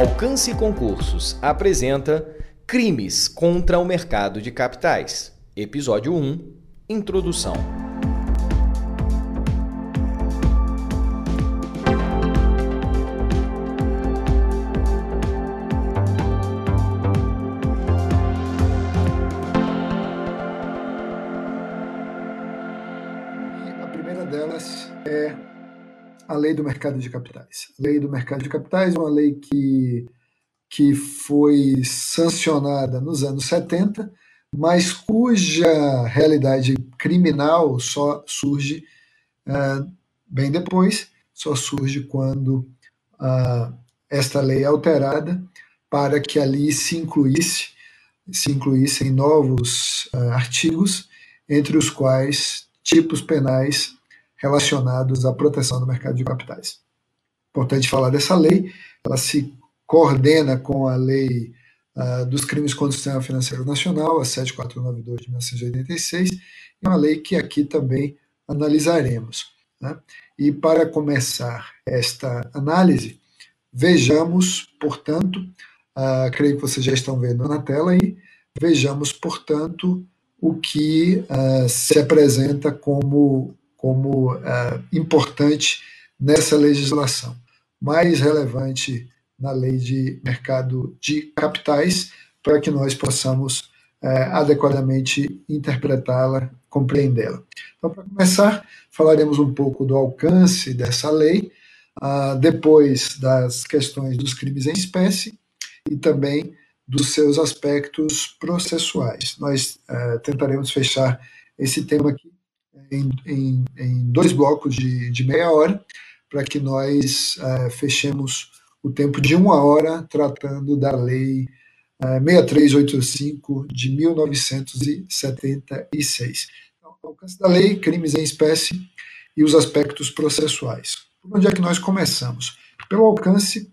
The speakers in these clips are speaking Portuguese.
Alcance Concursos apresenta Crimes contra o Mercado de Capitais. Episódio 1 Introdução. A primeira delas é a lei do mercado de capitais. A lei do mercado de capitais é uma lei que, que foi sancionada nos anos 70, mas cuja realidade criminal só surge uh, bem depois, só surge quando uh, esta lei é alterada para que ali se incluísse se incluíssem novos uh, artigos, entre os quais tipos penais relacionados à proteção do mercado de capitais. Importante falar dessa lei, ela se coordena com a lei uh, dos crimes contra o sistema financeiro nacional, a 7492 de 1986, e uma lei que aqui também analisaremos. Né? E para começar esta análise, vejamos, portanto, uh, creio que vocês já estão vendo na tela aí, vejamos, portanto, o que uh, se apresenta como, como uh, importante nessa legislação. Mais relevante na lei de mercado de capitais, para que nós possamos uh, adequadamente interpretá-la, compreendê-la. Então, para começar, falaremos um pouco do alcance dessa lei, depois das questões dos crimes em espécie e também dos seus aspectos processuais. Nós uh, tentaremos fechar esse tema aqui em, em, em dois blocos de, de, meia hora, para que nós uh, fechemos o tempo de uma hora tratando da Lei uh, eh, 6385 de 1976. Então, alcance da lei, crimes em espécie e os aspectos processuais. Por onde é que nós começamos? Pelo alcance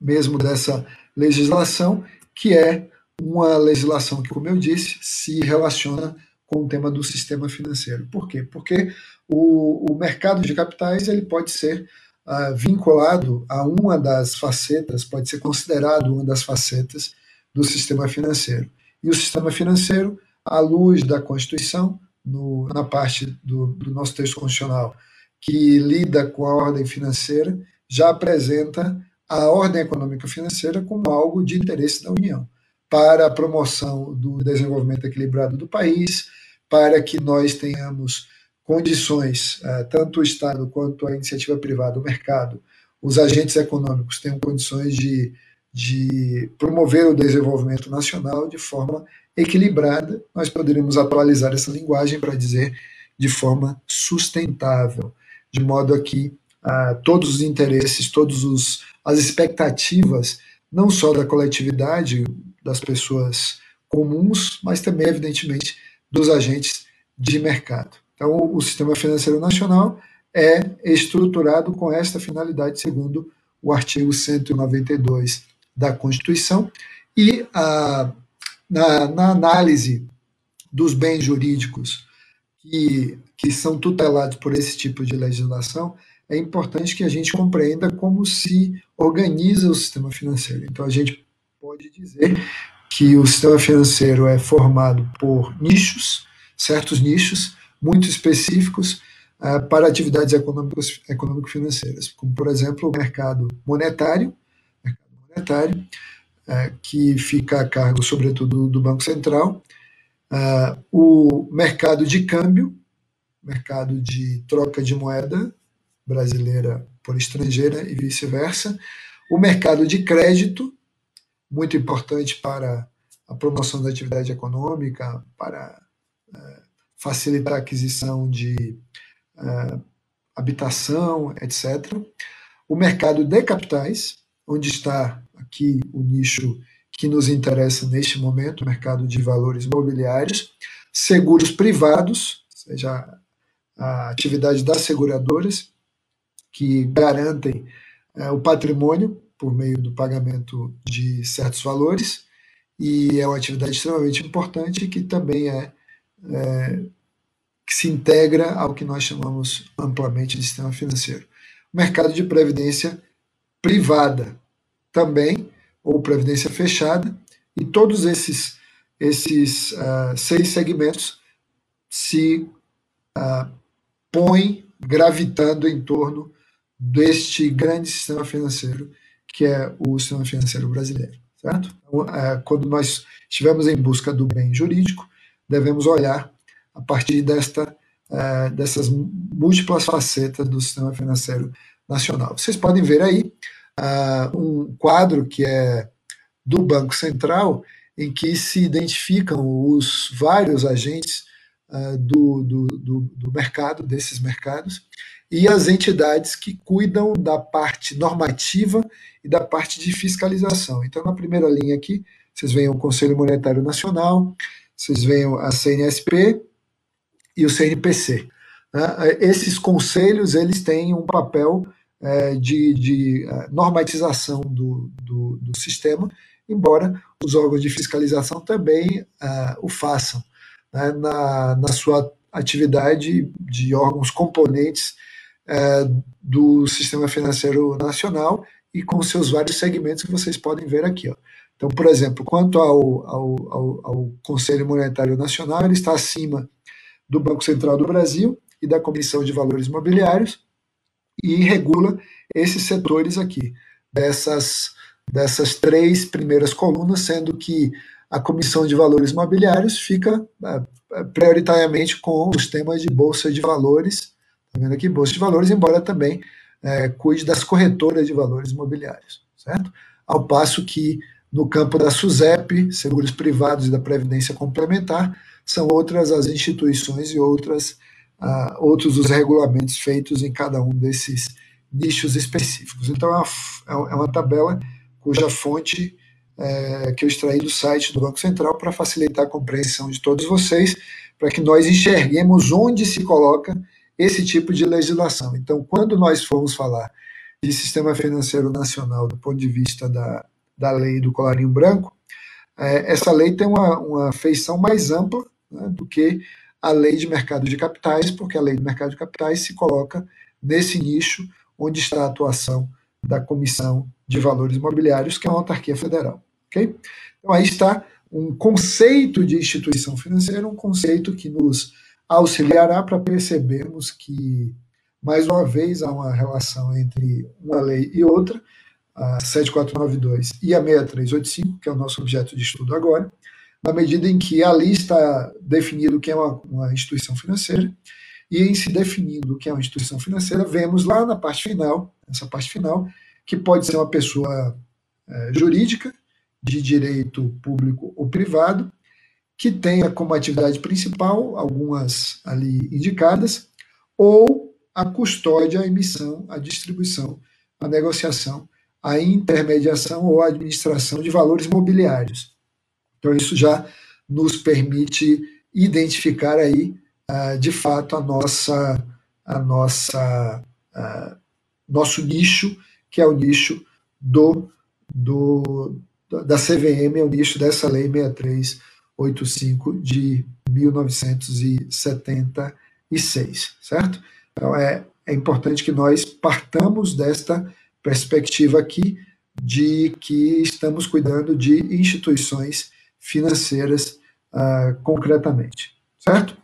mesmo dessa legislação que é uma legislação que, como eu disse, se relaciona com o tema do sistema financeiro. Por quê? Porque o, o mercado de capitais ele pode ser uh, vinculado a uma das facetas, pode ser considerado uma das facetas do sistema financeiro. E o sistema financeiro, à luz da Constituição, no, na parte do, do nosso texto constitucional, que lida com a ordem financeira, já apresenta a ordem econômica financeira como algo de interesse da União, para a promoção do desenvolvimento equilibrado do país, para que nós tenhamos condições, eh, tanto o Estado quanto a iniciativa privada, o mercado, os agentes econômicos tenham condições de, de promover o desenvolvimento nacional de forma equilibrada, nós poderíamos atualizar essa linguagem para dizer de forma sustentável, de modo a que uh, todos os interesses, todos os as expectativas não só da coletividade, das pessoas comuns, mas também, evidentemente, dos agentes de mercado. Então, o sistema financeiro nacional é estruturado com esta finalidade, segundo o artigo 192 da Constituição, e a, na, na análise dos bens jurídicos que, que são tutelados por esse tipo de legislação, é importante que a gente compreenda como se organiza o sistema financeiro. Então, a gente pode dizer que o sistema financeiro é formado por nichos, certos nichos muito específicos uh, para atividades econômico-financeiras, como, por exemplo, o mercado monetário, mercado monetário uh, que fica a cargo, sobretudo, do Banco Central, uh, o mercado de câmbio, mercado de troca de moeda, brasileira por estrangeira e vice-versa. O mercado de crédito, muito importante para a promoção da atividade econômica, para é, facilitar a aquisição de é, habitação, etc. O mercado de capitais, onde está aqui o nicho que nos interessa neste momento, o mercado de valores imobiliários, seguros privados, ou seja, a atividade das seguradoras, que garantem é, o patrimônio por meio do pagamento de certos valores, e é uma atividade extremamente importante que também é, é que se integra ao que nós chamamos amplamente de sistema financeiro. O mercado de previdência privada também, ou previdência fechada, e todos esses, esses uh, seis segmentos se uh, põem gravitando em torno deste grande sistema financeiro que é o sistema financeiro brasileiro, certo? Então, uh, quando nós estivermos em busca do bem jurídico, devemos olhar a partir desta, uh, dessas múltiplas facetas do sistema financeiro nacional. Vocês podem ver aí uh, um quadro que é do Banco Central, em que se identificam os vários agentes uh, do, do, do, do mercado, desses mercados, e as entidades que cuidam da parte normativa e da parte de fiscalização. Então, na primeira linha aqui, vocês veem o Conselho Monetário Nacional, vocês veem a CNSP e o CNPC. Né? Esses conselhos eles têm um papel é, de, de é, normatização do, do, do, sistema, embora os órgãos de fiscalização também uh, o façam né, na, na sua atividade de órgãos componentes uh, do sistema financeiro nacional e com seus vários segmentos que vocês podem ver aqui. Ó. Então, por exemplo, quanto ao, ao, ao, ao Conselho Monetário Nacional, ele está acima do Banco Central do Brasil e da Comissão de Valores Imobiliários, e regula esses setores aqui, dessas, dessas três primeiras colunas, sendo que a Comissão de Valores Mobiliários fica é, prioritariamente com os temas de Bolsa de Valores, tá vendo aqui? Bolsa de Valores, embora também é, cuide das corretoras de valores imobiliários, certo? Ao passo que no campo da SUSEP, seguros privados e da Previdência Complementar, são outras as instituições e outras uh, outros os regulamentos feitos em cada um desses nichos específicos. Então, é uma, é uma tabela cuja fonte é, que eu extraí do site do Banco Central para facilitar a compreensão de todos vocês, para que nós enxerguemos onde se coloca esse tipo de legislação. Então, quando nós formos falar de sistema financeiro nacional do ponto de vista da, da lei do colarinho branco, é, essa lei tem uma, uma feição mais ampla né, do que a lei de mercado de capitais, porque a lei de mercado de capitais se coloca nesse nicho onde está a atuação da Comissão de Valores Imobiliários, que é uma autarquia federal. Okay? Então aí está um conceito de instituição financeira, um conceito que nos auxiliará para percebermos que, mais uma vez, há uma relação entre uma lei e outra, a 7492 e a 6385, que é o nosso objeto de estudo agora, na medida em que ali está definido o que é uma, uma instituição financeira, e em se definindo o que é uma instituição financeira, vemos lá na parte final, essa parte final, que pode ser uma pessoa é, jurídica, de direito público ou privado, que tenha como atividade principal algumas ali indicadas, ou a custódia, a emissão, a distribuição, a negociação, a intermediação ou a administração de valores mobiliários. Então, isso já nos permite identificar aí, uh, de fato, a nossa, a nossa, uh, nosso nicho, que é o nicho do, do, da CVM, é o nicho dessa Lei 6385 de 1976, certo? Então, é, é importante que nós partamos desta perspectiva aqui de que estamos cuidando de instituições financeiras uh, concretamente. Certo?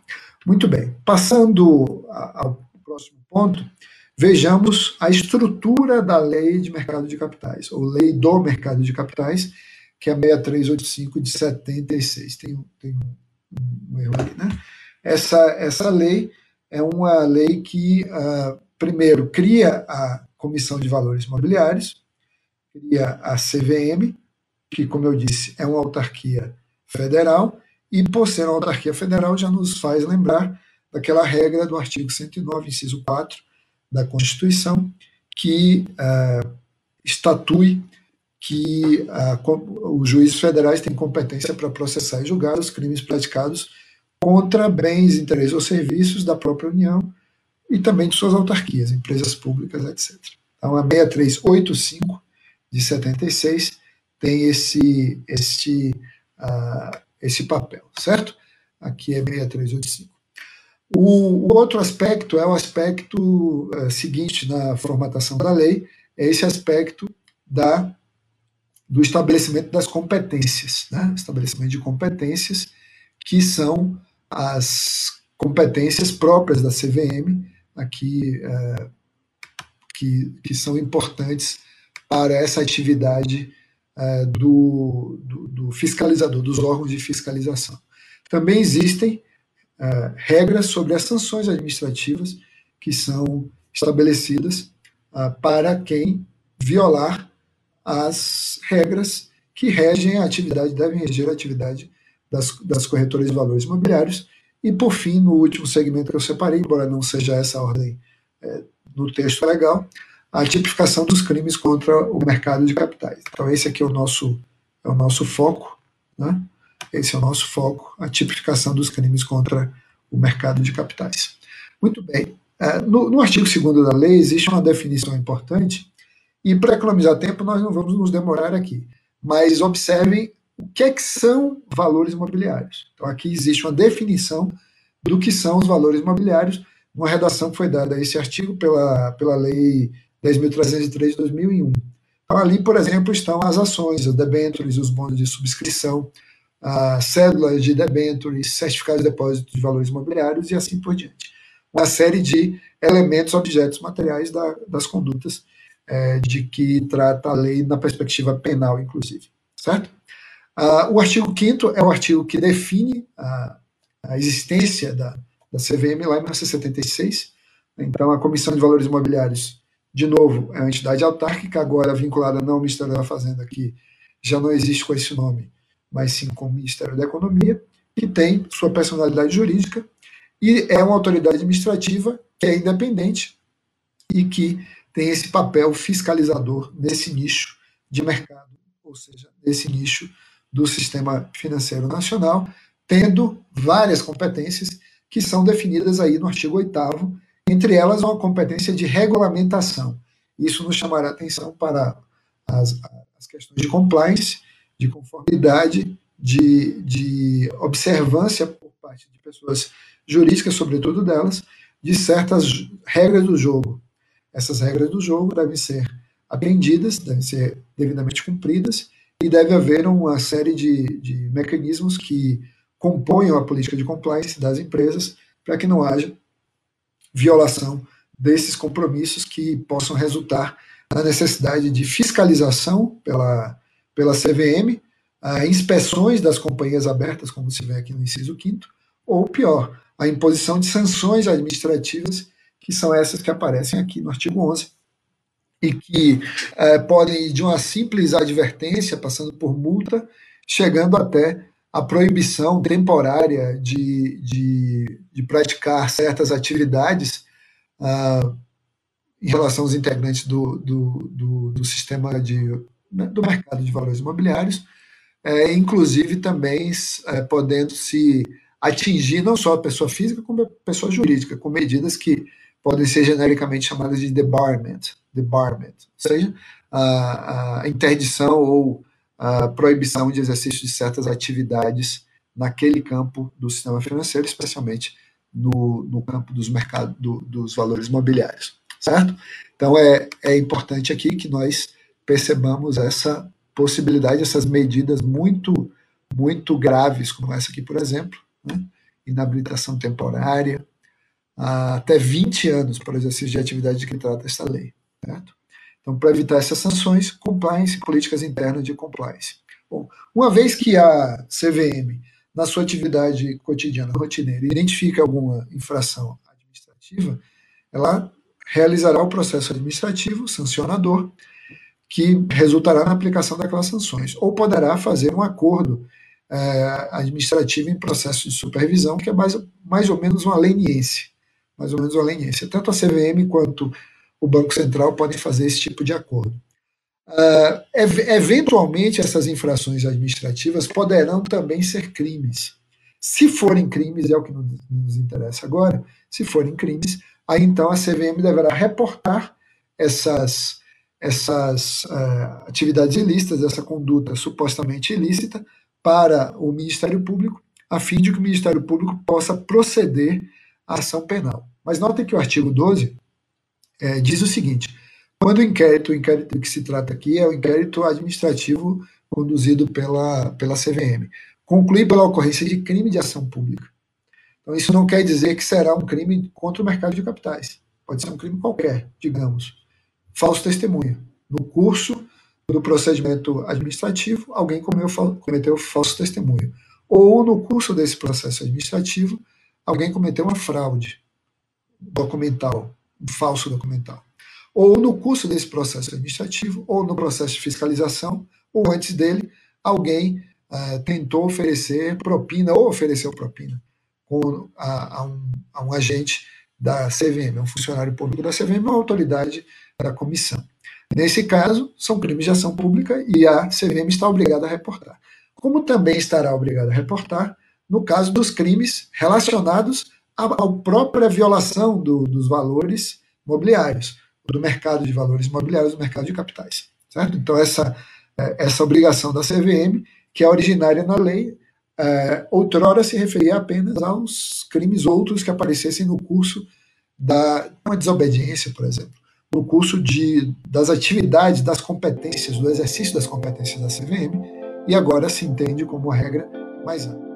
Muito bem. Passando ao próximo ponto, vejamos a estrutura da lei de mercado de capitais, ou lei do mercado de capitais, que é a 6385 de 76. Tem, tem um erro aqui, né? Essa, essa lei é uma lei que, uh, primeiro, cria a Comissão de Valores Imobiliários, cria a CVM, que, como eu disse, é uma autarquia federal, e por ser uma autarquia federal já nos faz lembrar daquela regra do artigo 109, inciso 4 da Constituição, que uh, estatui que uh, os juízes federais têm competência para processar e julgar os crimes praticados contra bens, interesses ou serviços da própria União e também de suas autarquias, empresas públicas, etc. Então, a 6385 de 76 tem esse, esse, uh, esse papel, certo? Aqui é 6385. O, outro aspecto é o aspecto uh, seguinte na formatação da lei, é esse aspecto da do estabelecimento das competências, né? estabelecimento de competências que são as competências próprias da CVM, aqui é, que, que são importantes para essa atividade é, do, do, do, fiscalizador, dos órgãos de fiscalização. Também existem é, regras sobre as sanções administrativas que são estabelecidas é, para quem violar as regras que regem a atividade, devem reger a atividade das, das corretoras de valores imobiliários. E, por fim, no último segmento que eu separei, embora não seja essa a ordem é, no texto legal, a tipificação dos crimes contra o mercado de capitais. Então, esse aqui é o nosso, é o nosso foco, né? Esse é o nosso foco, a tipificação dos crimes contra o mercado de capitais. Muito bem. É, no, no artigo 2 da lei existe uma definição importante, e para economizar tempo, nós não vamos nos demorar aqui. Mas observem o que, é que são valores imobiliários. Então, aqui existe uma definição do que são os valores imobiliários, uma redação que foi dada a esse artigo pela, pela Lei 10.303 de 2001. Então, ali, por exemplo, estão as ações, os debêntures, os bônus de subscrição, as cédulas de debêntures, certificados de depósito de valores imobiliários e assim por diante. Uma série de elementos, objetos materiais da, das condutas é, de que trata a lei na perspectiva penal, inclusive. Certo? Ah, o artigo 5 é o artigo que define a, a existência da, da CVM lá em 1976. Então, a Comissão de Valores Imobiliários de novo, é uma entidade autárquica, agora vinculada não ao Ministério da Fazenda, que já não existe com esse nome, mas sim com o Ministério da Economia, que tem sua personalidade jurídica e é uma autoridade administrativa que é independente e que tem esse papel fiscalizador nesse nicho de mercado, ou seja, nesse nicho do sistema financeiro nacional, tendo várias competências que são definidas aí no artigo 8 entre elas uma competência de regulamentação. Isso nos chamará atenção para as, as questões de compliance, de conformidade, de, de observância por parte de pessoas jurídicas, sobretudo delas, de certas regras do jogo. Essas regras do jogo devem ser aprendidas, devem ser devidamente cumpridas, e deve haver uma série de, de mecanismos que componham a política de compliance das empresas para que não haja violação desses compromissos que possam resultar na necessidade de fiscalização pela, pela CVM, a inspeções das companhias abertas, como se vê aqui no inciso 5 ou pior, a imposição de sanções administrativas, que são essas que aparecem aqui no artigo 11, e que é, podem ir de uma simples advertência, passando por multa, chegando até a proibição temporária de, de, de praticar certas atividades uh, em relação aos integrantes do, do, do, do sistema de, do mercado de valores imobiliários, é, inclusive também é, podendo se atingir não só a pessoa física, como a pessoa jurídica, com medidas que podem ser genericamente chamadas de debarment, debarment ou seja, a, a interdição ou a proibição de exercício de certas atividades naquele campo do sistema financeiro, especialmente no, no campo dos mercados do, dos valores mobiliários, certo? Então é, é importante aqui que nós percebamos essa possibilidade, essas medidas muito muito graves, como essa aqui, por exemplo, né? inabilitação temporária, até 20 anos para o exercício de atividade de que trata esta lei, certo? Então, para evitar essas sanções, compliance, políticas internas de compliance. Bom, uma vez que a CVM, na sua atividade cotidiana, rotineira, identifica alguma infração administrativa, ela realizará o processo administrativo sancionador, que resultará na aplicação daquelas sanções, ou poderá fazer um acordo é, administrativo em processo de supervisão, que é mais, mais ou menos uma leniência, mais ou menos uma leniência. Tanto a CVM quanto o Banco Central podem fazer esse tipo de acordo. Uh, eventualmente, essas infrações administrativas poderão também ser crimes. Se forem crimes, é o que nos interessa agora, se forem crimes, aí então a CVM deverá reportar essas, essas uh, atividades ilícitas, essa conduta supostamente ilícita, para o Ministério Público, a fim de que o Ministério Público possa proceder à ação penal. Mas notem que o artigo 12 é, diz o seguinte: Quando o inquérito, o inquérito que se trata aqui é o inquérito administrativo conduzido pela, pela CVM, conclui pela ocorrência de crime de ação pública. Então, isso não quer dizer que será um crime contra o mercado de capitais. Pode ser um crime qualquer, digamos. Falso testemunho. No curso do procedimento administrativo, alguém cometeu falso testemunho. Ou no curso desse processo administrativo, alguém cometeu uma fraude documental, um falso documental. Ou no curso desse processo administrativo, ou no processo de fiscalização, ou antes dele, alguém uh, tentou oferecer propina ou ofereceu propina com, a, a, um, a um agente da CVM, um funcionário público da CVM, uma autoridade da comissão. Nesse caso, são crimes de ação pública e a CVM está obrigada a reportar. Como também estará obrigada a reportar no caso dos crimes relacionados à, à própria violação do, dos valores mobiliários, do mercado de valores imobiliários, do mercado de capitais. Certo? Então, essa, é, essa obrigação da CVM, que é originária na lei, é, outrora se referia apenas aos crimes outros que aparecessem no curso da uma desobediência, por exemplo no curso de, das atividades, das competências, do exercício das competências da CVM, e agora se entende como regra mais ampla.